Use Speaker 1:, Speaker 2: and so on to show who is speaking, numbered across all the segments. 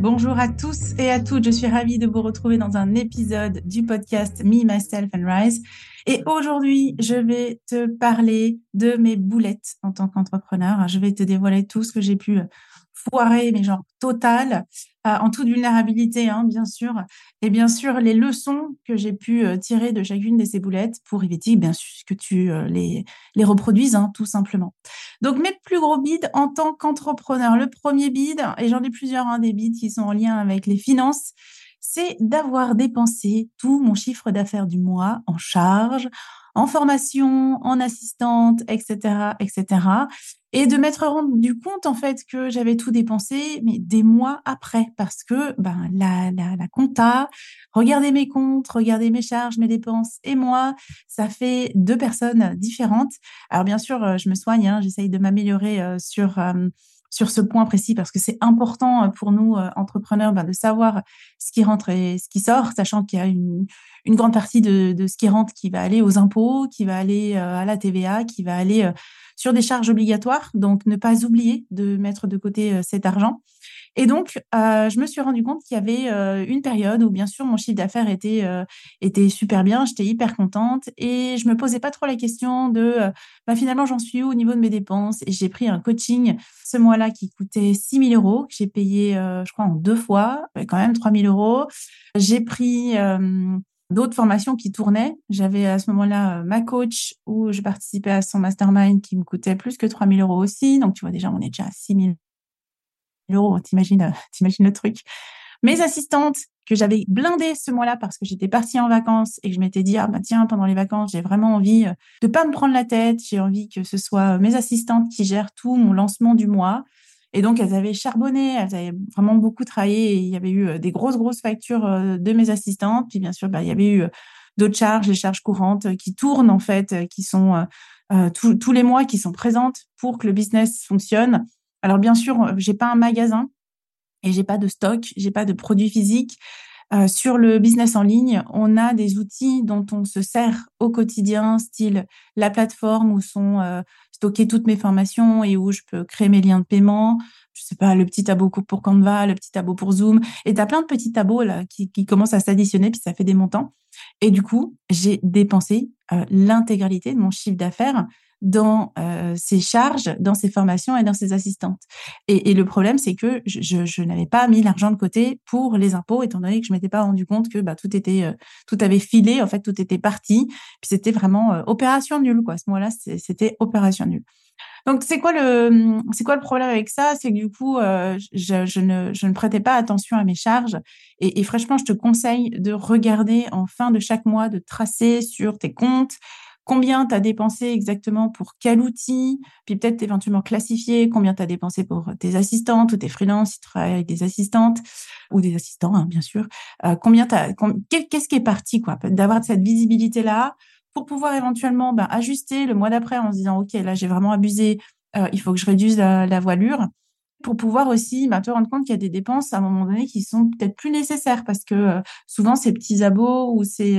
Speaker 1: Bonjour à tous et à toutes, je suis ravie de vous retrouver dans un épisode du podcast Me, Myself and Rise. Et aujourd'hui, je vais te parler de mes boulettes en tant qu'entrepreneur. Je vais te dévoiler tout ce que j'ai pu foirer, mais genre total, euh, en toute vulnérabilité, hein, bien sûr. Et bien sûr, les leçons que j'ai pu euh, tirer de chacune de ces boulettes pour éviter bien sûr que tu euh, les, les reproduises, hein, tout simplement. Donc, mes plus gros bids en tant qu'entrepreneur. Le premier bid, et j'en ai plusieurs, hein, des bids qui sont en lien avec les finances, c'est d'avoir dépensé tout mon chiffre d'affaires du mois en charge, en formation, en assistante, etc., etc. Et de m'être rendu compte, en fait, que j'avais tout dépensé, mais des mois après, parce que ben, la, la, la compta, regarder mes comptes, regarder mes charges, mes dépenses et moi, ça fait deux personnes différentes. Alors, bien sûr, euh, je me soigne, hein, j'essaye de m'améliorer euh, sur... Euh, sur ce point précis parce que c'est important pour nous entrepreneurs ben, de savoir ce qui rentre et ce qui sort, sachant qu'il y a une, grande partie de, ce qui rentre qui va aller aux impôts, qui va aller à la TVA, qui va aller sur des charges obligatoires. Donc, ne pas oublier de mettre de côté euh, cet argent. Et donc, euh, je me suis rendu compte qu'il y avait euh, une période où, bien sûr, mon chiffre d'affaires était, était super bien, j'étais hyper contente et je me posais pas trop la question de bah, finalement, j'en suis où au niveau de mes dépenses. Et j'ai pris un coaching ce mois-là qui coûtait 6 000 euros, que j'ai payé, je crois, en deux fois, quand même 3 000 euros. J'ai pris d'autres formations qui tournaient. J'avais à ce moment-là euh, ma coach où je participais à son mastermind qui me coûtait plus que 3000 euros aussi. Donc, tu vois, déjà, on est déjà à 6000 euros. T'imagines, euh, t'imagines le truc. Mes assistantes que j'avais blindées ce mois-là parce que j'étais partie en vacances et que je m'étais dit, ah bah tiens, pendant les vacances, j'ai vraiment envie euh, de pas me prendre la tête. J'ai envie que ce soit mes assistantes qui gèrent tout mon lancement du mois. Et donc, elles avaient charbonné, elles avaient vraiment beaucoup travaillé. Et il y avait eu des grosses, grosses factures de mes assistantes. Puis, bien sûr, bah, il y avait eu d'autres charges, les charges courantes qui tournent, en fait, qui sont tous les mois, qui sont présentes pour que le business fonctionne. Alors, bien sûr, j'ai pas un magasin et j'ai pas de stock, j'ai pas de produits physiques. sur le business en ligne, on a des outils dont on se sert au quotidien, style la plateforme où sont stocker toutes mes formations et où je peux créer mes liens de paiement. Je sais pas, le petit tableau pour Canva, le petit tableau pour Zoom. Et tu as plein de petits tableaux qui, commencent à s'additionner, puis ça fait des montants. Et du coup, j'ai dépensé euh, l'intégralité de mon chiffre d'affaires dans euh, ses charges, dans ses formations et dans ses assistantes. Et, le problème, c'est que je, n'avais pas mis l'argent de côté pour les impôts, étant donné que je m'étais pas rendu compte que bah, euh, tout avait filé, en fait, tout était parti. Puis c'était vraiment euh, opération nulle, quoi. À ce moment-là, c'était opération nulle. Donc, c'est quoi le, c'est quoi le problème avec ça? C'est que du coup, je, ne, prêtais pas attention à mes charges. Et franchement, je te conseille de regarder en fin de chaque mois, de tracer sur tes comptes, combien tu as dépensé exactement pour quel outil, puis peut-être éventuellement classifier combien tu as dépensé pour tes assistantes ou tes freelances si tu travailles avec des assistantes ou des assistants, hein, bien sûr. Euh, combien t'as, qu'est-ce qui est parti, quoi, d'avoir cette visibilité-là pour pouvoir éventuellement ben, ajuster le mois d'après en se disant, OK, là, j'ai vraiment abusé, euh, il faut que je réduise la, voilure pour pouvoir aussi ben, te rendre compte qu'il y a des dépenses à un moment donné qui sont peut-être plus nécessaires parce que euh, souvent ces petits abos ou ces,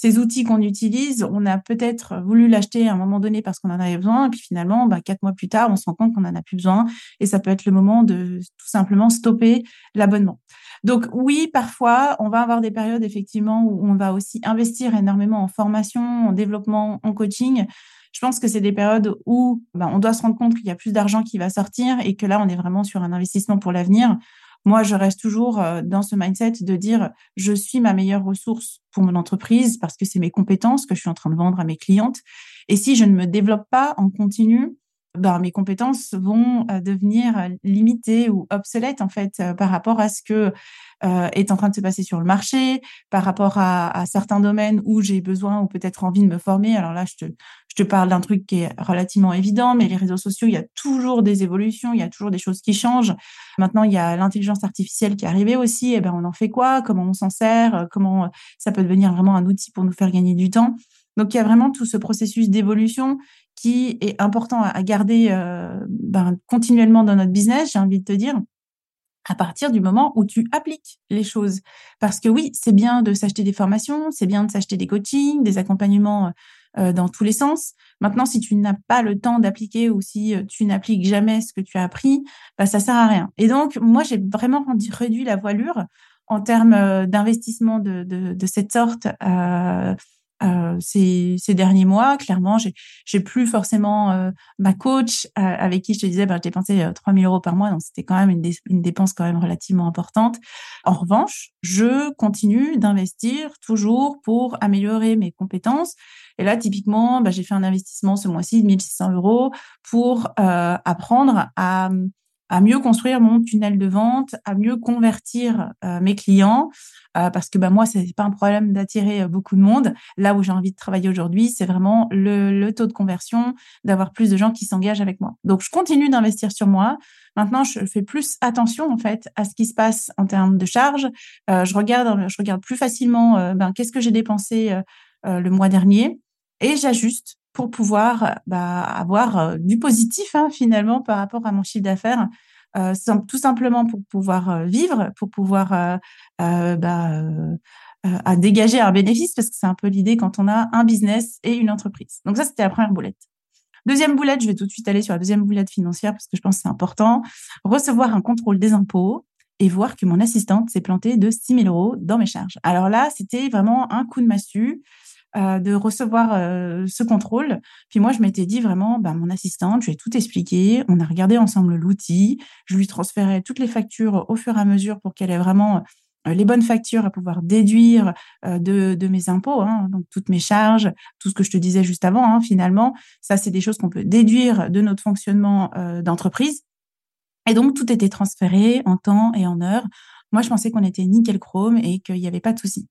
Speaker 1: ces outils qu'on utilise, on a peut-être voulu l'acheter à un moment donné parce qu'on en avait besoin, et puis finalement, bah, quatre mois plus tard, on se rend compte qu'on n'en a plus besoin, et ça peut être le moment de tout simplement stopper l'abonnement. Donc oui, parfois, on va avoir des périodes effectivement où on va aussi investir énormément en formation, en développement, en coaching. Je pense que c'est des périodes où bah, on doit se rendre compte qu'il y a plus d'argent qui va sortir et que là, on est vraiment sur un investissement pour l'avenir. moi, je reste toujours dans ce mindset de dire je suis ma meilleure ressource pour mon entreprise parce que c'est mes compétences que je suis en train de vendre à mes clientes. Et si je ne me développe pas en continu, ben, mes compétences vont devenir limitées ou obsolètes en fait par rapport à ce que euh, est en train de se passer sur le marché, par rapport à, à certains domaines où j'ai besoin ou peut-être envie de me former. Alors là, je te, je te parle d'un truc qui est relativement évident, mais les réseaux sociaux, il y a toujours des évolutions, il y a toujours des choses qui changent. Maintenant, il y a l'intelligence artificielle qui est arrivée aussi. Et eh ben, on en fait quoi? Comment on s'en sert? Comment ça peut devenir vraiment un outil pour nous faire gagner du temps? Donc, il y a vraiment tout ce processus d'évolution qui est important à garder euh, ben, continuellement dans notre business, j'ai envie de te dire à partir du moment où tu appliques les choses. Parce que oui, c'est bien de s'acheter des formations, c'est bien de s'acheter des coachings, des accompagnements euh, dans tous les sens. Maintenant, si tu n'as pas le temps d'appliquer ou si euh, tu n'appliques jamais ce que tu as appris, bah, ça sert à rien. Et donc, moi, j'ai vraiment réduit la voilure en termes euh, d'investissement de, cette sorte euh, ces, ces, derniers mois. Clairement, j'ai, plus forcément euh, ma coach euh, avec qui je te disais, ben, je dépensais 3000 euros par mois, donc c'était quand même une, une, dépense quand même relativement importante. En revanche, je continue d'investir toujours pour améliorer mes compétences. Et là, typiquement, ben, j'ai fait un investissement ce mois-ci de 1600 euros pour apprendre à à mieux construire mon tunnel de vente, à mieux convertir euh, mes clients, euh, parce que bah, moi, c'est pas un problème d'attirer euh, beaucoup de monde. Là où j'ai envie de travailler aujourd'hui, c'est vraiment le, le, taux de conversion, d'avoir plus de gens qui s'engagent avec moi. Donc, je continue d'investir sur moi. Maintenant, je fais plus attention en fait à ce qui se passe en termes de charges. je regarde, je regarde plus facilement, ben, qu'est-ce que j'ai dépensé le mois dernier, et j'ajuste pour pouvoir bah, avoir euh, du positif hein, finalement par rapport à mon chiffre d'affaires, euh, tout simplement pour pouvoir euh, vivre, pour pouvoir bah, dégager un bénéfice, parce que c'est un peu l'idée quand on a un business et une entreprise. Donc ça, c'était la première boulette. Deuxième boulette, je vais tout de suite aller sur la deuxième boulette financière parce que je pense que c'est important. Recevoir un contrôle des impôts et voir que mon assistante s'est plantée de 6 000 euros dans mes charges. Alors là, c'était vraiment un coup de massue. Euh, de recevoir euh, ce contrôle. Puis moi, je m'étais dit vraiment, bah, mon assistante, je lui ai tout expliqué. On a regardé ensemble l'outil. Je lui transférais toutes les factures au fur et à mesure pour qu'elle ait vraiment euh, les bonnes factures à pouvoir déduire de, de, mes impôts, hein, donc toutes mes charges, tout ce que je te disais juste avant, hein, finalement, ça c'est des choses qu'on peut déduire de notre fonctionnement d'entreprise. Et donc tout était transféré en temps et en heure. Moi, je pensais qu'on était nickel chrome et qu'il n'y avait pas de souci.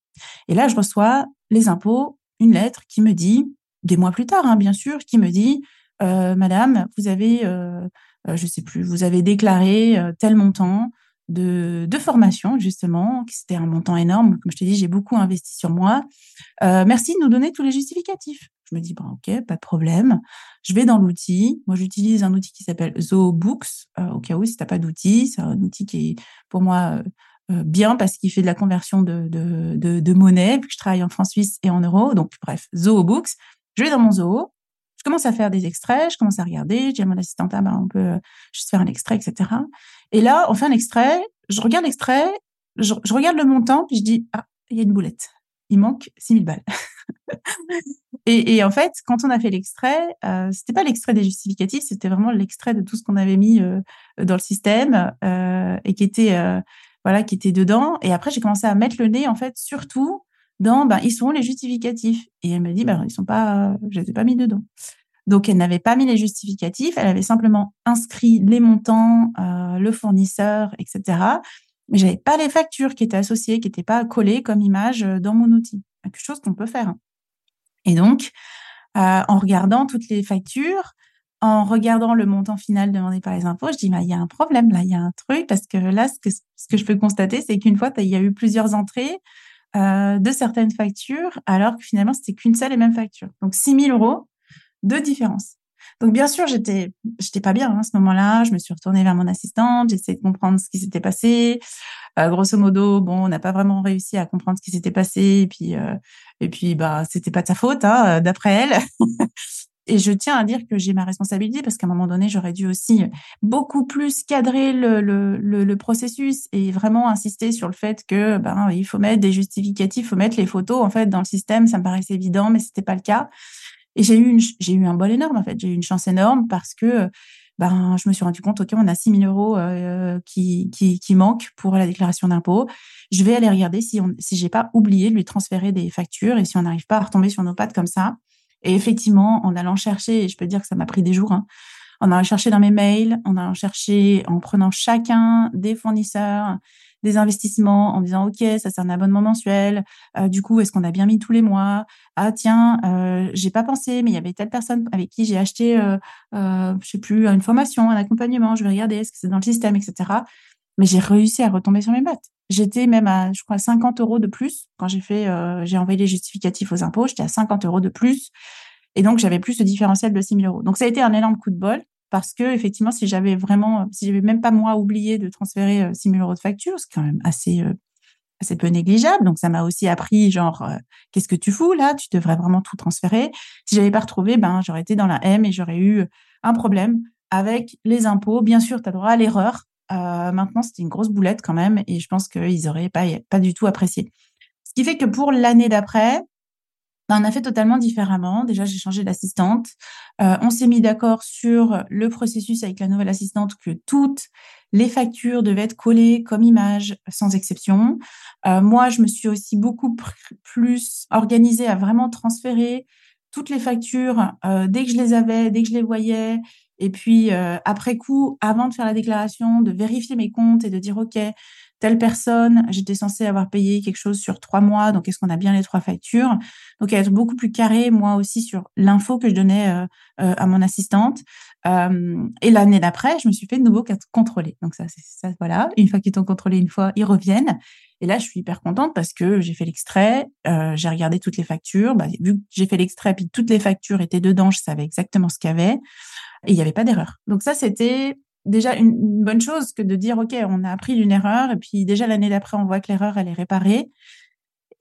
Speaker 1: Et là, je reçois les impôts une lettre qui me dit, des mois plus tard, hein, bien sûr, qui me dit, euh, Madame, vous avez, euh, euh, je sais plus, vous avez déclaré tel montant de, de formation, justement, c'était un montant énorme. Comme je te dis, j'ai beaucoup investi sur moi. merci de nous donner tous les justificatifs. Je me dis, bon, ok, pas de problème. Je vais dans l'outil. Moi, j'utilise un outil qui s'appelle ZooBooks, au cas où, si tu n'as pas d'outil. C'est un outil qui est, pour moi, euh, bien parce qu'il fait de la conversion de, de, de, de monnaie, puis je travaille en France suisse et en euros. Donc, bref, Zoho Books. Je vais dans mon Zoho, je commence à faire des extraits, je commence à regarder, je dis à mon assistante, ah ben, on peut euh, juste faire un extrait, etc. Et là, on fait un extrait, je regarde l'extrait, je, regarde le montant, puis je dis, ah, il y a une boulette. Il manque 6000 balles. et, et, en fait, quand on a fait l'extrait, euh, c'était pas l'extrait des justificatifs, c'était vraiment l'extrait de tout ce qu'on avait mis euh, dans le système euh, et qui était voilà, qui était dedans. Et après, j'ai commencé à mettre le nez, en fait, surtout dans, ben, ils sont les justificatifs. Et elle me dit, ben, ils sont pas, je les ai pas mis dedans. Donc, elle n'avait pas mis les justificatifs, elle avait simplement inscrit les montants, euh, le fournisseur, etc. Mais j'avais pas les factures qui étaient associées, qui n'étaient pas collées comme image euh, dans mon outil. Quelque chose qu'on peut faire. Et donc, euh, en regardant toutes les factures, en regardant le montant final demandé par les impôts, je dis, bah, il y a un problème là, il y a un truc, parce que là, ce que, ce que je peux constater, c'est qu'une fois, il y a eu plusieurs entrées euh, de certaines factures, alors que finalement, c'était qu'une seule et même facture. Donc, 6 000 euros de différence. Donc, bien sûr, j'étais, j'étais pas bien hein, à ce moment-là. Je me suis retournée vers mon assistante, j'essayais de comprendre ce qui s'était passé. Euh, grosso modo, bon, on n'a pas vraiment réussi à comprendre ce qui s'était passé. Et puis, euh, et puis, bah, c'était pas de sa faute, hein, d'après elle. et je tiens à dire que j'ai ma responsabilité parce qu'à un moment donné, j'aurais dû aussi beaucoup plus cadrer le, processus et vraiment insister sur le fait que ben il faut mettre des justificatifs, il faut mettre les photos en fait dans le système. Ça me paraissait évident, mais c'était pas le cas. Et j'ai eu une, j'ai un bol énorme en fait. J'ai eu une chance énorme parce que ben, je me suis rendu compte, OK, on a 6 000 euros euh, qui manquent pour la déclaration d'impôt. Je vais aller regarder si, on, si j'ai pas oublié de lui transférer des factures et si on n'arrive pas à retomber sur nos pattes comme ça. Et effectivement, en allant chercher, et je peux dire que ça m'a pris des jours, hein, en allant chercher dans mes mails, en allant chercher, en prenant chacun des fournisseurs, des investissements, en disant, OK, ça c'est un abonnement mensuel, euh, du coup, est-ce qu'on a bien mis tous les mois? Ah tiens, euh, j'ai pas pensé, mais il y avait telle personne avec qui j'ai acheté, euh, je sais plus, une formation, un accompagnement, je vais regarder, est-ce que c'est dans le système, etc. Mais j'ai réussi à retomber sur mes pattes. J'étais même à, je crois, 50 euros de plus quand j'ai fait, euh, j'ai envoyé les justificatifs aux impôts, j'étais à 50 euros de plus. Et donc, j'avais plus ce différentiel de 6 000 euros. Donc, ça a été un énorme coup de bol parce que, effectivement, si j'avais vraiment, si j'avais même pas moi oublié de transférer 6 euh, 000 euros de facture, c'est quand même assez, euh, assez peu négligeable. Donc, ça m'a aussi appris, genre, qu'est-ce que tu fous là? Tu devrais vraiment tout transférer. Si j'avais pas retrouvé, ben, j'aurais été dans la M et j'aurais eu un problème avec les impôts. Bien sûr, tu as droit à l'erreur. Euh, maintenant, c'était une grosse boulette quand même et je pense qu'ils auraient pas, pas du tout apprécié. Ce qui fait que pour l'année d'après, ben, on a fait totalement différemment. Déjà, j'ai changé d'assistante. Euh, on s'est mis d'accord sur le processus avec la nouvelle assistante que toutes les factures devaient être collées comme image, sans exception. Euh, moi, je me suis aussi beaucoup plus organisée à vraiment transférer toutes les factures dès que je les avais, dès que je les voyais. Et puis, euh, après coup, avant de faire la déclaration, de vérifier mes comptes et de dire, OK, telle personne, j'étais censée avoir payé quelque chose sur trois mois, donc est-ce qu'on a bien les trois factures? Donc être beaucoup plus carré, moi aussi, sur l'info que je donnais euh, euh, à mon assistante. Et l'année d'après, je me suis fait de nouveau contrôler. Donc ça, c'est ça, voilà. Une fois qu'ils t'ont contrôlé une fois, ils reviennent. Et là, je suis hyper contente parce que j'ai fait l'extrait, j'ai regardé toutes les factures. Bah, vu que j'ai fait l'extrait, puis toutes les factures étaient dedans, je savais exactement ce qu'il y avait. Et il n'y avait pas d'erreur. Donc ça, c'était déjà une, bonne chose que de dire, OK, on a appris d'une erreur et puis déjà l'année d'après, on voit que l'erreur, elle est réparée.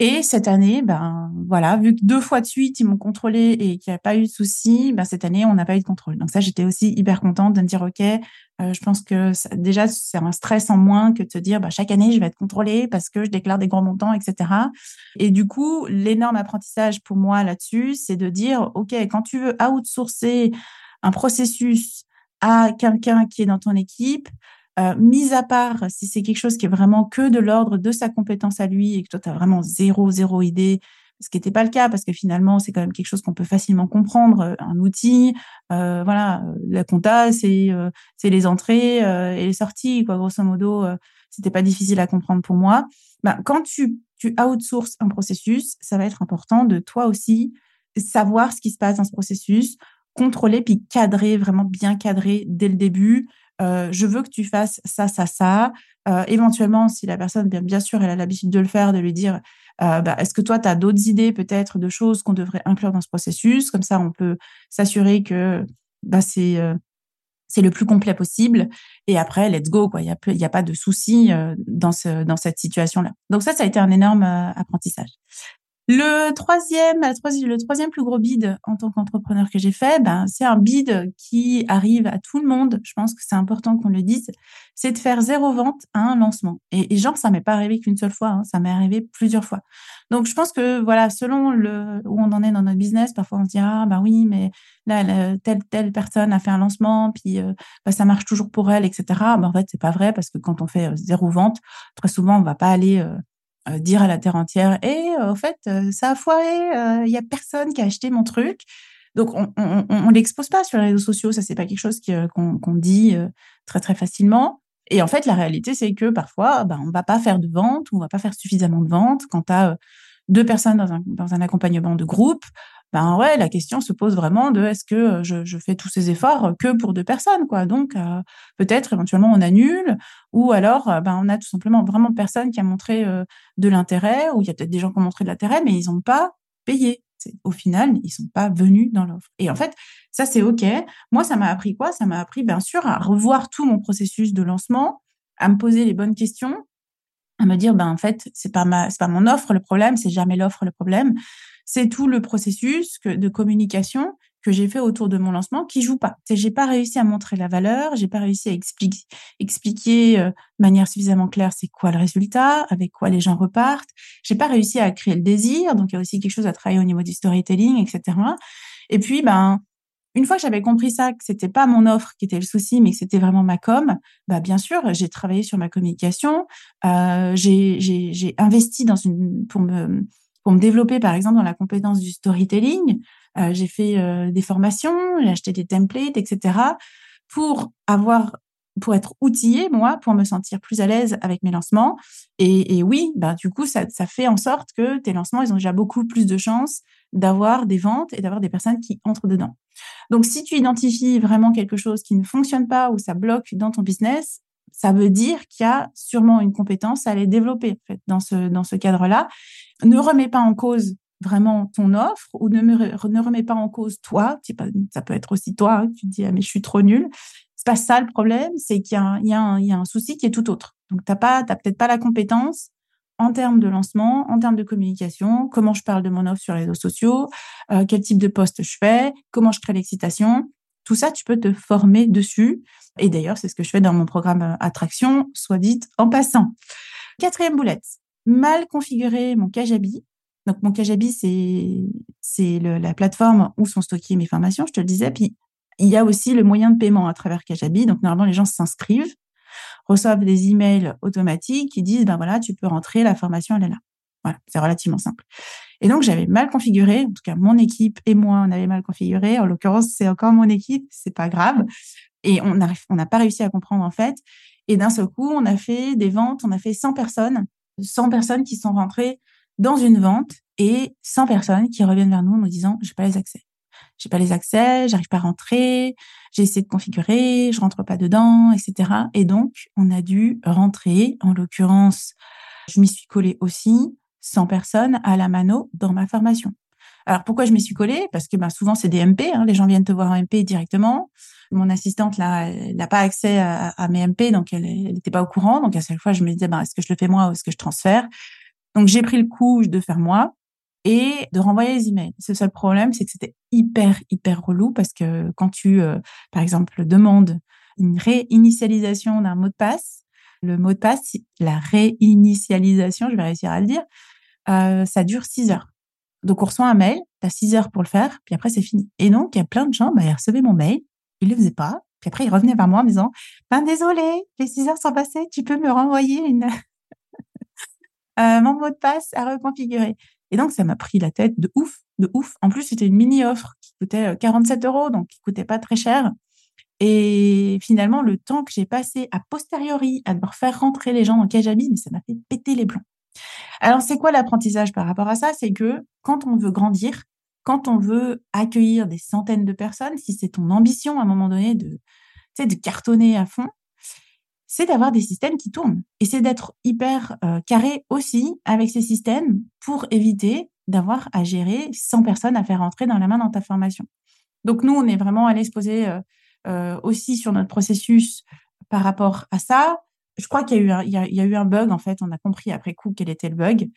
Speaker 1: Et cette année, ben voilà, vu que deux fois de suite, ils m'ont contrôlé et qu'il n'y a pas eu de souci, ben cette année, on n'a pas eu de contrôle. Donc ça, j'étais aussi hyper contente de me dire, OK, euh, je pense que déjà, c'est un stress en moins que de se dire, bah, chaque année, je vais être contrôlée parce que je déclare des grands montants, etc. Et du coup, l'énorme apprentissage pour moi là-dessus, c'est de dire, OK, quand tu veux outsourcer un processus à quelqu'un qui est dans ton équipe, euh, mis à part si c'est quelque chose qui est vraiment que de l'ordre de sa compétence à lui et que toi, tu as vraiment zéro, zéro idée, ce qui n'était pas le cas parce que finalement, c'est quand même quelque chose qu'on peut facilement comprendre, euh, un outil. Euh, voilà, la compta, c'est euh, c'est les entrées euh, et les sorties, quoi. Grosso modo, c'était pas difficile à comprendre pour moi. Ben, quand tu, tu outsources un processus, ça va être important de toi aussi savoir ce qui se passe dans ce processus, contrôler puis cadrer, vraiment bien cadrer dès le début. Euh, je veux que tu fasses ça, ça, ça. Euh, éventuellement, si la personne, bien, bien sûr, elle a l'habitude de le faire, de lui dire, euh, bah, est-ce que toi, tu as d'autres idées peut-être de choses qu'on devrait inclure dans ce processus? Comme ça, on peut s'assurer que bah, c'est c'est le plus complet possible. Et après, let's go. Quoi. Il n'y a, a pas de souci dans, ce, dans cette situation-là. Donc ça, ça a été un énorme apprentissage. Le troisième, le troisième plus gros bid en tant qu'entrepreneur que j'ai fait, ben, c'est un bid qui arrive à tout le monde. Je pense que c'est important qu'on le dise. C'est de faire zéro vente à un lancement. Et, et genre, ça m'est pas arrivé qu'une seule fois. Hein, ça m'est arrivé plusieurs fois. Donc, je pense que voilà, selon le où on en est dans notre business, parfois on se dit ah bah oui, mais là, telle telle personne a fait un lancement, puis euh, bah, ça marche toujours pour elle, etc. Ben, en fait, c'est pas vrai parce que quand on fait euh, zéro vente, très souvent on va pas aller euh, dire à la terre entière et au fait euh, ça a foiré, il euh, y a personne qui a acheté mon truc. Donc on on, l'expose pas sur les réseaux sociaux, ça c'est pas quelque chose qu'on dit très très facilement. Et en fait la réalité c'est que parfois ben on va pas faire de vente, ou on va pas faire suffisamment de vente quand tu deux personnes dans un accompagnement de groupe, ben ouais, la question se pose vraiment de est-ce que je, je, fais tous ces efforts que pour deux personnes, quoi. Donc euh, peut-être éventuellement on annule, ou alors ben on a tout simplement vraiment personne qui a montré euh, de l'intérêt, ou il y a peut-être des gens qui ont montré de l'intérêt, mais ils n'ont pas payé. Au final, ils sont pas venus dans l'offre. Et en fait, ça c'est ok. Moi, ça m'a appris quoi? Ça m'a appris bien sûr à revoir tout mon processus de lancement, à me poser les bonnes questions, à me dire ben en fait c'est pas ma c'est pas mon offre le problème, c'est jamais l'offre le problème c'est tout le processus de communication que j'ai fait autour de mon lancement qui joue pas. J'ai pas réussi à montrer la valeur, j'ai pas réussi à expliquer, expliquer euh, de manière suffisamment claire c'est quoi le résultat, avec quoi les gens repartent. J'ai pas réussi à créer le désir, donc il y a aussi quelque chose à travailler au niveau du storytelling, etc. Et puis ben Une fois que j'avais compris ça, que c'était pas mon offre qui était le souci, mais que c'était vraiment ma com, bah bien sûr, j'ai travaillé sur ma communication. Euh, j'ai investi dans une pour me développer, par exemple, dans la compétence du storytelling. Euh, j'ai fait euh, des formations, j'ai acheté des templates, etc. pour avoir pour être outillée, moi, pour me sentir plus à l'aise avec mes lancements. Et, oui, bah, du coup, ça, fait en sorte que tes lancements, ils ont déjà beaucoup plus de chances d'avoir des ventes et d'avoir des personnes qui entrent dedans. Donc, si tu identifies vraiment quelque chose qui ne fonctionne pas ou ça bloque dans ton business, ça veut dire qu'il y a sûrement une compétence à aller développer en fait, dans ce, dans ce cadre-là. Ne remets pas en cause vraiment ton offre ou ne, me, ne remets pas en cause toi. Ça peut être aussi toi, hein, tu te dis ah, mais je suis trop nulle pas ça le problème, c'est qu'il y, a un souci qui est tout autre. Donc, tu n'as peut-être pas la compétence en termes de lancement, en termes de communication, comment je parle de mon offre sur les réseaux sociaux, euh, quel type de poste je fais, comment je crée l'excitation. Tout ça, tu peux te former dessus. Et d'ailleurs, c'est ce que je fais dans mon programme euh, Attraction, soit dit en passant. Quatrième boulette, mal configurer mon Kajabi. Donc, mon Kajabi, c'est, c'est la plateforme où sont stockées mes formations, je te le disais. Puis, il y a aussi le moyen de paiement à travers Kajabi. Donc, normalement, les gens s'inscrivent, reçoivent des emails automatiques qui disent, ben voilà, tu peux rentrer, la formation, elle est là. Voilà, c'est relativement simple. Et donc, j'avais mal configuré, en tout cas, mon équipe et moi, on avait mal configuré. En l'occurrence, c'est encore mon équipe, c'est pas grave. Et on n'a on pas réussi à comprendre, en fait. Et d'un seul coup, on a fait des ventes, on a fait 100 personnes, 100 personnes qui sont rentrées dans une vente et 100 personnes qui reviennent vers nous en nous disant, j'ai pas les accès j'ai pas les accès, j'arrive pas à rentrer, j'ai essayé de configurer, je rentre pas dedans, etc. Et donc, on a dû rentrer. En l'occurrence, je m'y suis collée aussi, 100 personnes à la mano dans ma formation. Alors pourquoi je m'y suis collée? Parce que ben, souvent c'est des MP, hein, les gens viennent te voir en MP directement. Mon assistante là, n'a pas accès à, mes MP, donc elle n'était pas au courant. Donc à chaque fois, je me disais ben, est-ce que je le fais moi ou est-ce que je transfère? Donc j'ai pris le coup de faire moi et de renvoyer les emails. Ce seul problème, c'est que c'était hyper, hyper relou parce que quand tu, euh, par exemple, demandes une réinitialisation d'un mot de passe, le mot de passe, la réinitialisation, je vais réussir à le dire, euh, ça dure six heures. Donc, on reçoit un mail, tu as six heures pour le faire, puis après, c'est fini. Et donc, il y a plein de gens, bah, ils recevaient mon mail, ils le faisaient pas, puis après, ils revenaient vers moi en me disant, ben, désolé, les six heures sont passées, tu peux me renvoyer une, euh, mon mot de passe à reconfigurer. Et donc, ça m'a pris la tête de ouf, de ouf. En plus, c'était une mini-offre qui coûtait 47 euh, euros, donc qui coûtait pas très cher. Et finalement, le temps que j'ai passé a posteriori à devoir faire rentrer les gens dans Kajabi, mais ça m'a fait péter les plombs. Alors, c'est quoi l'apprentissage par rapport à ça? C'est que quand on veut grandir, quand on veut accueillir des centaines de personnes, si c'est ton ambition à un moment donné de, de cartonner à fond, c'est d'avoir des systèmes qui tournent. Et c'est d'être hyper euh, carré aussi avec ces systèmes pour éviter d'avoir à gérer 100 personnes à faire entrer dans la main dans ta formation. Donc nous, on est vraiment allé se poser euh, euh, aussi sur notre processus par rapport à ça. Je crois qu'il y a eu un, bug en fait. On a compris après coup quel était le bug.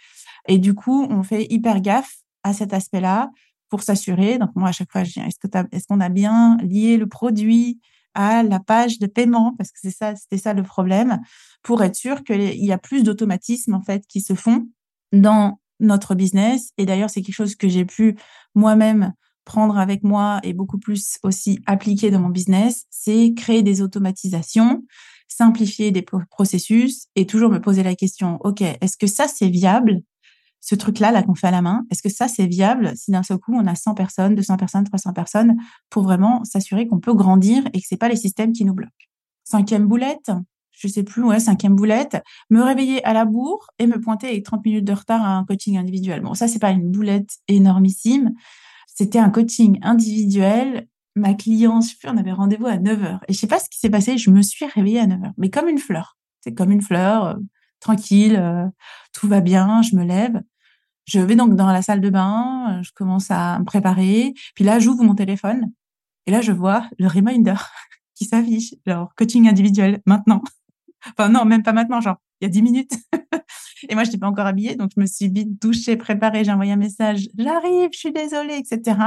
Speaker 1: Et du coup, on fait hyper gaffe à cet aspect-là pour s'assurer. Donc moi, à chaque fois, je dis est-ce qu'on a bien lié le produit à la page de paiement, parce que c'est ça, c'était ça le problème, pour être sûr qu'il y a plus d'automatismes en fait qui se font dans notre business. Et d'ailleurs, c'est quelque chose que j'ai pu moi-même prendre avec moi et beaucoup plus aussi appliquer dans mon business, c'est créer des automatisations, simplifier des processus et toujours me poser la question, OK, est-ce que ça c'est viable? Ce truc-là, là, qu'on fait à la main, est-ce que ça, c'est viable si d'un seul coup, on a 100 personnes, 200 personnes, 300 personnes pour vraiment s'assurer qu'on peut grandir et que c'est pas les systèmes qui nous bloquent? Cinquième boulette, je sais plus, ouais, cinquième boulette, me réveiller à la bourre et me pointer avec 30 minutes de retard à un coaching individuel. Bon, ça, c'est pas une boulette énormissime. C'était un coaching individuel. Ma cliente, je sais plus, on avait rendez-vous à 9 heures. Et je sais pas ce qui s'est passé, je me suis réveillée à 9 heures. Mais comme une fleur. C'est comme une fleur, euh, tranquille, euh, tout va bien, je me lève. Je vais donc dans la salle de bain, euh, je commence à me préparer. Puis là, j'ouvre mon téléphone et là, je vois le reminder qui s'affiche, genre coaching individuel maintenant. Enfin non, même pas maintenant, genre il y a dix minutes. et moi, je n'étais pas encore habillée, donc je me suis vite douchée, préparée, j'ai envoyé un message, j'arrive, je suis désolée, etc.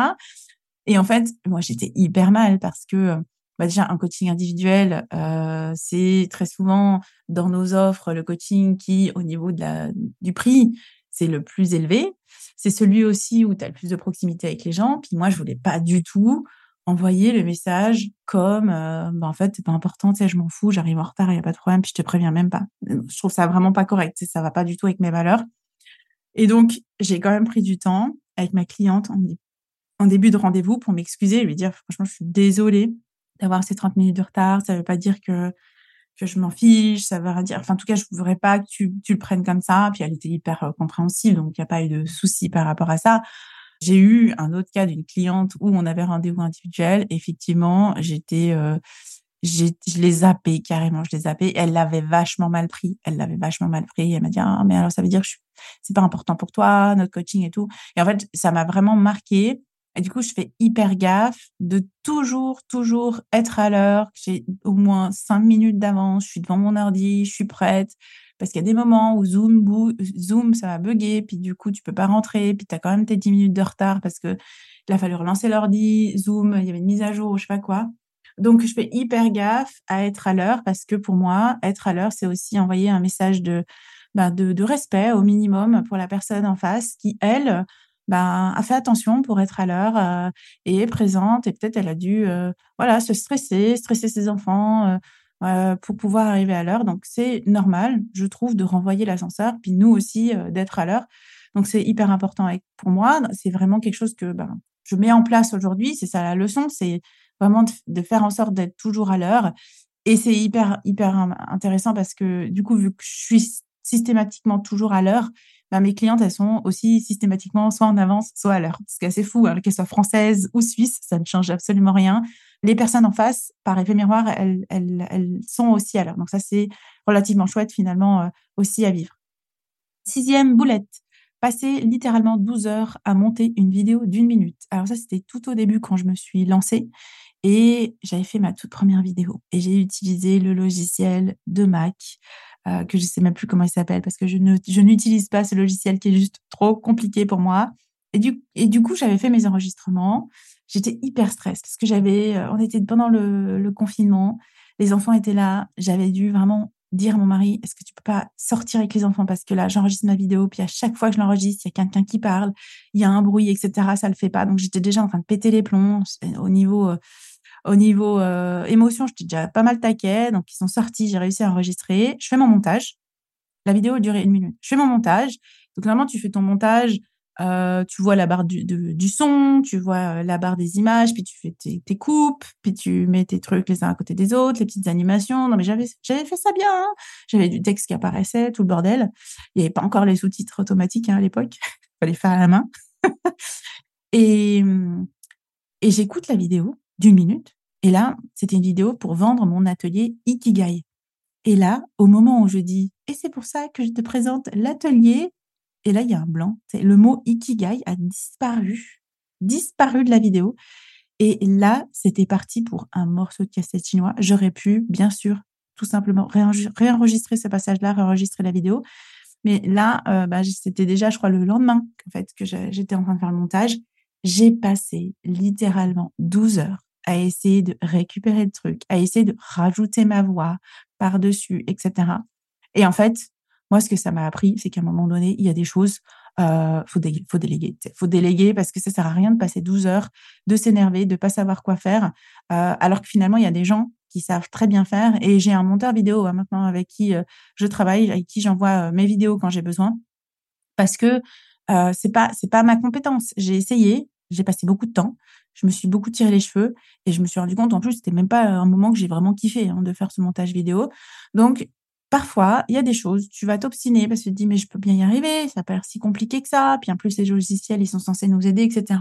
Speaker 1: Et en fait, moi, j'étais hyper mal parce que bah déjà un coaching individuel, euh, c'est très souvent dans nos offres le coaching qui, au niveau de la, du prix, c'est le plus élevé. C'est celui aussi où tu as le plus de proximité avec les gens. Puis moi, je voulais pas du tout
Speaker 2: envoyer le message comme euh, bah, en fait c'est pas important je m'en fous j'arrive en retard il y a pas de problème puis je te préviens même pas je trouve ça vraiment pas correct ça va pas du tout avec mes valeurs et donc j'ai quand même pris du temps avec ma cliente en, début de rendez-vous pour m'excuser lui dire franchement je suis désolée d'avoir ces 30 minutes de retard ça veut pas dire que que je m'en fiche ça veut dire enfin en tout cas je voudrais pas que tu, tu le prennes comme ça puis elle était hyper euh, compréhensive donc il y a pas eu de souci par rapport à ça j'ai eu un autre cas d'une cliente où on avait rendez-vous individuel. Effectivement, j'étais, euh, je l'ai zappé carrément, je l'ai zappé. Elle l'avait vachement mal pris. Elle l'avait vachement mal pris. Elle m'a dit ah mais alors ça veut dire que c'est pas important pour toi notre coaching et tout. Et en fait ça m'a vraiment marqué. Et du coup je fais hyper gaffe de toujours toujours être à l'heure. J'ai au moins cinq minutes d'avance. Je suis devant mon ordi, je suis prête parce qu'il y a des moments où Zoom, Zoom, ça va bugger, puis du coup, tu peux pas rentrer, puis tu as quand même tes 10 minutes de retard parce que il a fallu relancer l'ordi, Zoom, il y avait une mise à jour, je sais pas quoi. Donc, je fais hyper gaffe à être à l'heure parce que pour moi, être à l'heure, c'est aussi envoyer un message de, bah, de, respect au minimum pour la personne en face qui, elle, bah, a fait attention pour être à l'heure euh, et est présente et peut-être elle a dû euh, voilà se stresser, stresser ses enfants, euh, euh, pour pouvoir arriver à l'heure. Donc, c'est normal, je trouve, de renvoyer l'ascenseur, puis nous aussi euh, d'être à l'heure. Donc, c'est hyper important. Pour moi, c'est vraiment quelque chose que ben, je mets en place aujourd'hui. C'est ça la leçon, c'est vraiment de, faire en sorte d'être toujours à l'heure. Et c'est hyper, hyper intéressant parce que du coup, vu que je suis systématiquement toujours à l'heure, ben, mes clientes, elles sont aussi systématiquement soit en avance, soit à l'heure. C'est assez fou, hein, qu'elles soient françaises ou suisses, ça ne change absolument rien les personnes en face, par effet miroir, elles, elles, sont aussi à l'heure. Donc ça, c'est relativement chouette finalement euh, aussi à vivre. Sixième boulette, passer littéralement 12 heures à monter une vidéo d'une minute. Alors ça, c'était tout au début quand je me suis lancée et j'avais fait ma toute première vidéo et j'ai utilisé le logiciel de Mac. Euh, que je sais même plus comment il s'appelle parce que je ne je n'utilise pas ce logiciel qui est juste trop compliqué pour moi. Et du, et du coup, j'avais fait mes enregistrements j'étais hyper stressée parce que j'avais, euh, on était pendant le, confinement, les enfants étaient là, j'avais dû vraiment dire à mon mari, est-ce que tu peux pas sortir avec les enfants? Parce que là, j'enregistre ma vidéo, puis à chaque fois que je l'enregistre, il y a quelqu'un qui parle, il y a un bruit, etc. Ça le fait pas. Donc j'étais déjà en train de péter les plombs au niveau, euh, au niveau euh, émotion, j'étais déjà pas mal taquet. Donc ils sont sortis, j'ai réussi à enregistrer. Je fais mon montage. La vidéo duré une minute. Je fais mon montage. Donc normalement, tu fais ton montage euh, tu vois la barre du, son, tu vois euh, la barre des images, puis tu fais tes, coupes, puis tu mets tes trucs les uns à côté des autres, les petites animations. Non, mais j'avais, j'avais fait ça bien. Hein. j'avais du texte qui apparaissait, tout le bordel. Il n'y avait pas encore les sous-titres automatiques hein, à l'époque. Il fallait faire à la main. et, et j'écoute la vidéo d'une minute. Et là, c'était une vidéo pour vendre mon atelier Ikigai. Et là, au moment où je dis, et c'est pour ça que je te présente l'atelier et là, il y a un blanc. Le mot ikigai a disparu, disparu de la vidéo. Et là, c'était parti pour un morceau de cassette chinois. J'aurais pu, bien sûr, tout simplement réenregistrer ce passage-là, réenregistrer la vidéo. Mais là, euh, bah, c'était déjà, je crois, le lendemain en fait, que j'étais en train de faire le montage. J'ai passé littéralement 12 heures à essayer de récupérer le truc, à essayer de rajouter ma voix par-dessus, etc. Et en fait, moi, ce que ça m'a appris, c'est qu'à un moment donné, il y a des choses, euh, faut, déléguer. Faut déléguer parce que ça sert à rien de passer 12 heures, de s'énerver, de pas savoir quoi faire, euh, alors que finalement, il y a des gens qui savent très bien faire. Et j'ai un monteur vidéo hein, maintenant avec qui euh, je travaille, avec qui j'envoie euh, mes vidéos quand j'ai besoin, parce que euh, c'est pas c'est pas ma compétence. J'ai essayé, j'ai passé beaucoup de temps, je me suis beaucoup tiré les cheveux et je me suis rendu compte en plus c'était même pas un moment que j'ai vraiment kiffé hein, de faire ce montage vidéo. Donc parfois, il y a des choses, tu vas t'obstiner parce que tu te dis, mais je peux bien y arriver, ça n'a pas si compliqué que ça. Puis en plus, les logiciels, ils sont censés nous aider, etc.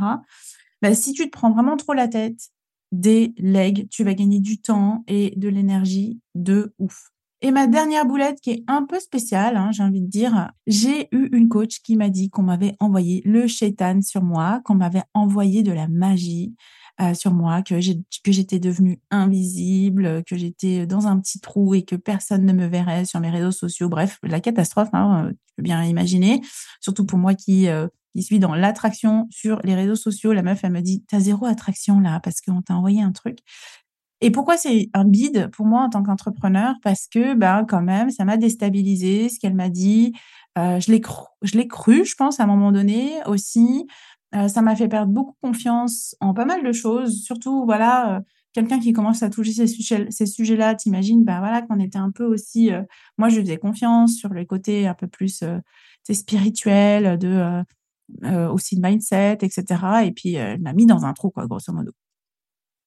Speaker 2: Ben, si tu te prends vraiment trop la tête, des legs, tu vas gagner du temps et de l'énergie de ouf. Et ma dernière boulette qui est un peu spéciale, hein, j'ai envie de dire, j'ai eu une coach qui m'a dit qu'on m'avait envoyé le shaitan sur moi, qu'on m'avait envoyé de la magie, euh, sur moi, que j'étais devenue invisible, que j'étais dans un petit trou et que personne ne me verrait sur mes réseaux sociaux. Bref, la catastrophe, hein, euh, tu peux bien imaginer. Surtout pour moi qui, euh, qui suis dans l'attraction sur les réseaux sociaux. La meuf, elle me dit, t'as zéro attraction là parce qu'on t'a envoyé un truc. Et pourquoi c'est un bide pour moi en tant qu'entrepreneur? Parce que, ben, quand même, ça m'a déstabilisé ce qu'elle m'a dit. je l'ai cru, je l'ai cru, je pense, à un moment donné aussi. Euh, ça m'a fait perdre beaucoup confiance en pas mal de choses, surtout voilà. Euh, quelqu'un qui commence à toucher ces sujets-là, t'imagines, bah voilà, qu'on était un peu aussi, moi je faisais confiance sur le côté un peu plus spirituel, de aussi de mindset, etc. Et puis elle m'a mis dans un trou, quoi, grosso modo.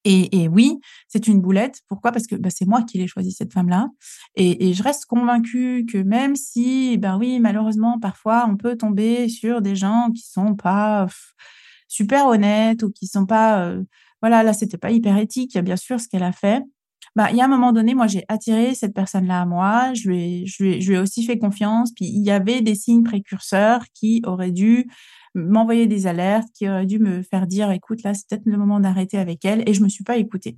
Speaker 2: Et, oui, c'est une boulette. Pourquoi? Parce que bah, c'est moi qui l'ai choisi cette femme-là. Et, je reste convaincue que même si, ben oui, malheureusement, parfois, on peut tomber sur des gens qui sont pas super honnêtes ou qui sont pas, euh, voilà, là, c'était pas hyper éthique. Bien sûr ce qu'elle a fait. Bah, il y a un moment donné, moi, j'ai attiré cette personne-là à moi. Je lui, ai, je, lui je lui ai aussi fait confiance. Puis il y avait des signes précurseurs qui auraient dû m'envoyer des alertes, qui auraient dû me faire dire, écoute, là, c'est peut-être le moment d'arrêter avec elle. Et je me suis pas écoutée.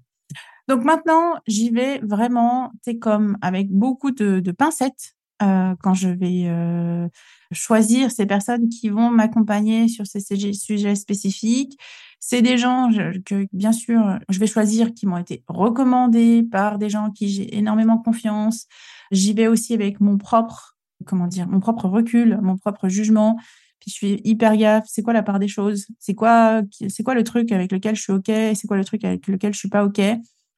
Speaker 2: Donc maintenant, j'y vais vraiment, c'est comme avec beaucoup de, de pincettes euh, quand je vais euh, choisir ces personnes qui vont m'accompagner sur ces sujets spécifiques. C'est des gens que, bien sûr, je vais choisir qui m'ont été recommandés par des gens qui j'ai énormément confiance. J'y vais aussi avec mon propre, comment dire, mon propre recul, mon propre jugement. Puis je fais hyper gaffe. C'est quoi la part des choses? C'est quoi, c'est quoi le truc avec lequel je suis ok? C'est quoi le truc avec lequel je suis pas ok?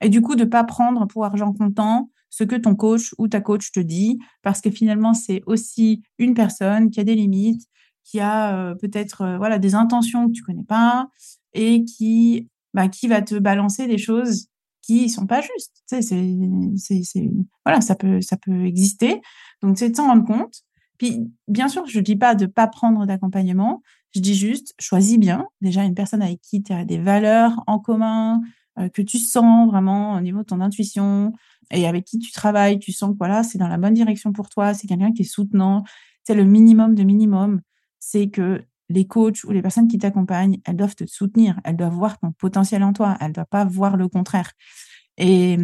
Speaker 2: Et du coup, de pas prendre pour argent comptant ce que ton coach ou ta coach te dit, parce que finalement, c'est aussi une personne qui a des limites, qui a euh, peut-être euh, voilà des intentions que tu connais pas et qui bah, qui va te balancer des choses qui sont pas justes. Tu sais, c'est voilà, ça peut ça peut exister. Donc c'est de s'en rendre compte puis, bien sûr, je ne dis pas de ne pas prendre d'accompagnement. Je dis juste, choisis bien. Déjà, une personne avec qui tu as des valeurs en commun, euh, que tu sens vraiment au niveau de ton intuition et avec qui tu travailles, tu sens que voilà, c'est dans la bonne direction pour toi, c'est quelqu'un qui est soutenant. C'est le minimum de minimum, c'est que les coachs ou les personnes qui t'accompagnent, elles doivent te soutenir, elles doivent voir ton potentiel en toi, elles ne doivent pas voir le contraire. Et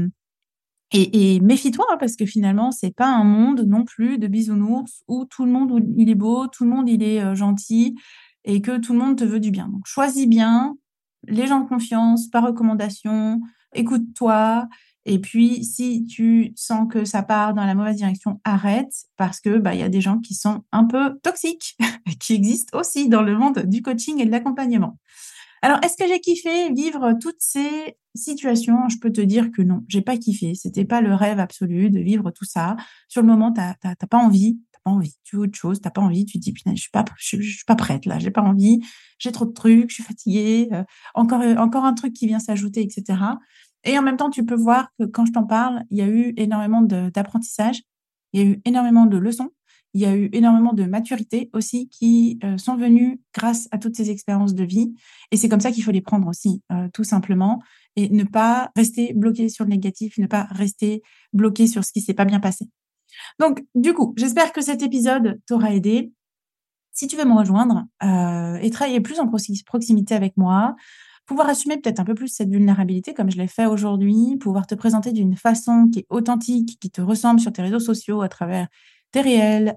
Speaker 2: et, méfie-toi hein, parce que finalement, c'est pas un monde non plus de bisounours où tout le monde il est beau, tout le monde il est euh, gentil et que tout le monde te veut du bien. Donc choisis bien les gens de confiance, par recommandation, écoute-toi. Et puis, si tu sens que ça part dans la mauvaise direction, arrête parce que bah y a des gens qui sont un peu toxiques, qui existent aussi dans le monde du coaching et de l'accompagnement. Alors, est-ce que j'ai kiffé vivre toutes ces situations? Je peux te dire que non, j'ai pas kiffé. C'était pas le rêve absolu de vivre tout ça. Sur le moment, t'as pas envie, t'as pas envie. Tu veux autre chose, t'as pas envie. Tu te dis, putain, je suis pas, je, suis pas prête là. J'ai pas envie. J'ai trop de trucs. Je suis fatiguée. Euh, encore, encore un truc qui vient s'ajouter, etc. Et en même temps, tu peux voir que quand je t'en parle, il y a eu énormément d'apprentissage. Il y a eu énormément de leçons il y a eu énormément de maturité aussi qui euh, sont venues grâce à toutes ces expériences de vie. Et c'est comme ça qu'il faut les prendre aussi, euh, tout simplement, et ne pas rester bloqué sur le négatif, ne pas rester bloqué sur ce qui s'est pas bien passé. Donc, du coup, j'espère que cet épisode t'aura aidé. Si tu veux me rejoindre euh, et travailler plus en proximité avec moi, pouvoir assumer peut-être un peu plus cette vulnérabilité comme je l'ai fait aujourd'hui, pouvoir te présenter d'une façon qui est authentique, qui te ressemble sur tes réseaux sociaux à travers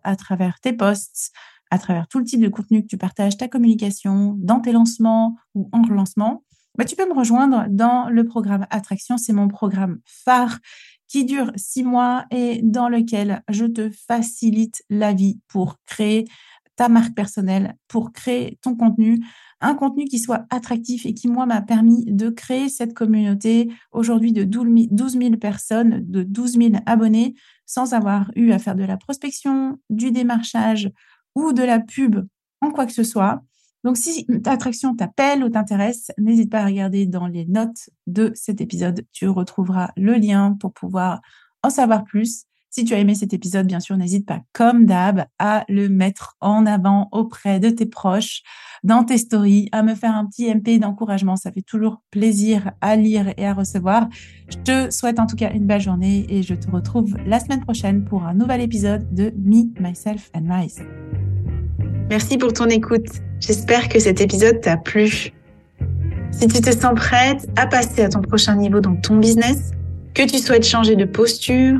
Speaker 2: à travers tes posts, à travers tout le type de contenu que tu partages, ta communication, dans tes lancements ou en relancement, bah, tu peux me rejoindre dans le programme Attraction. C'est mon programme phare qui dure six mois et dans lequel je te facilite la vie pour créer ta marque personnelle, pour créer ton contenu, un contenu qui soit attractif et qui, moi, m'a permis de créer cette communauté aujourd'hui de 12 000 personnes, de 12 000 abonnés, sans avoir eu à faire de la prospection, du démarchage ou de la pub en quoi que ce soit. Donc, si ta attraction t'appelle ou t'intéresse, n'hésite pas à regarder dans les notes de cet épisode. Tu retrouveras le lien pour pouvoir en savoir plus. Si tu as aimé cet épisode, bien sûr, n'hésite pas, comme d'hab, à le mettre en avant auprès de tes proches, dans tes stories, à me faire un petit MP d'encouragement. Ça fait toujours plaisir à lire et à recevoir. Je te souhaite en tout cas une belle journée et je te retrouve la semaine prochaine pour un nouvel épisode de Me, Myself and Rise.
Speaker 1: Merci pour ton écoute. J'espère que cet épisode t'a plu. Si tu te sens prête à passer à ton prochain niveau dans ton business, que tu souhaites changer de posture,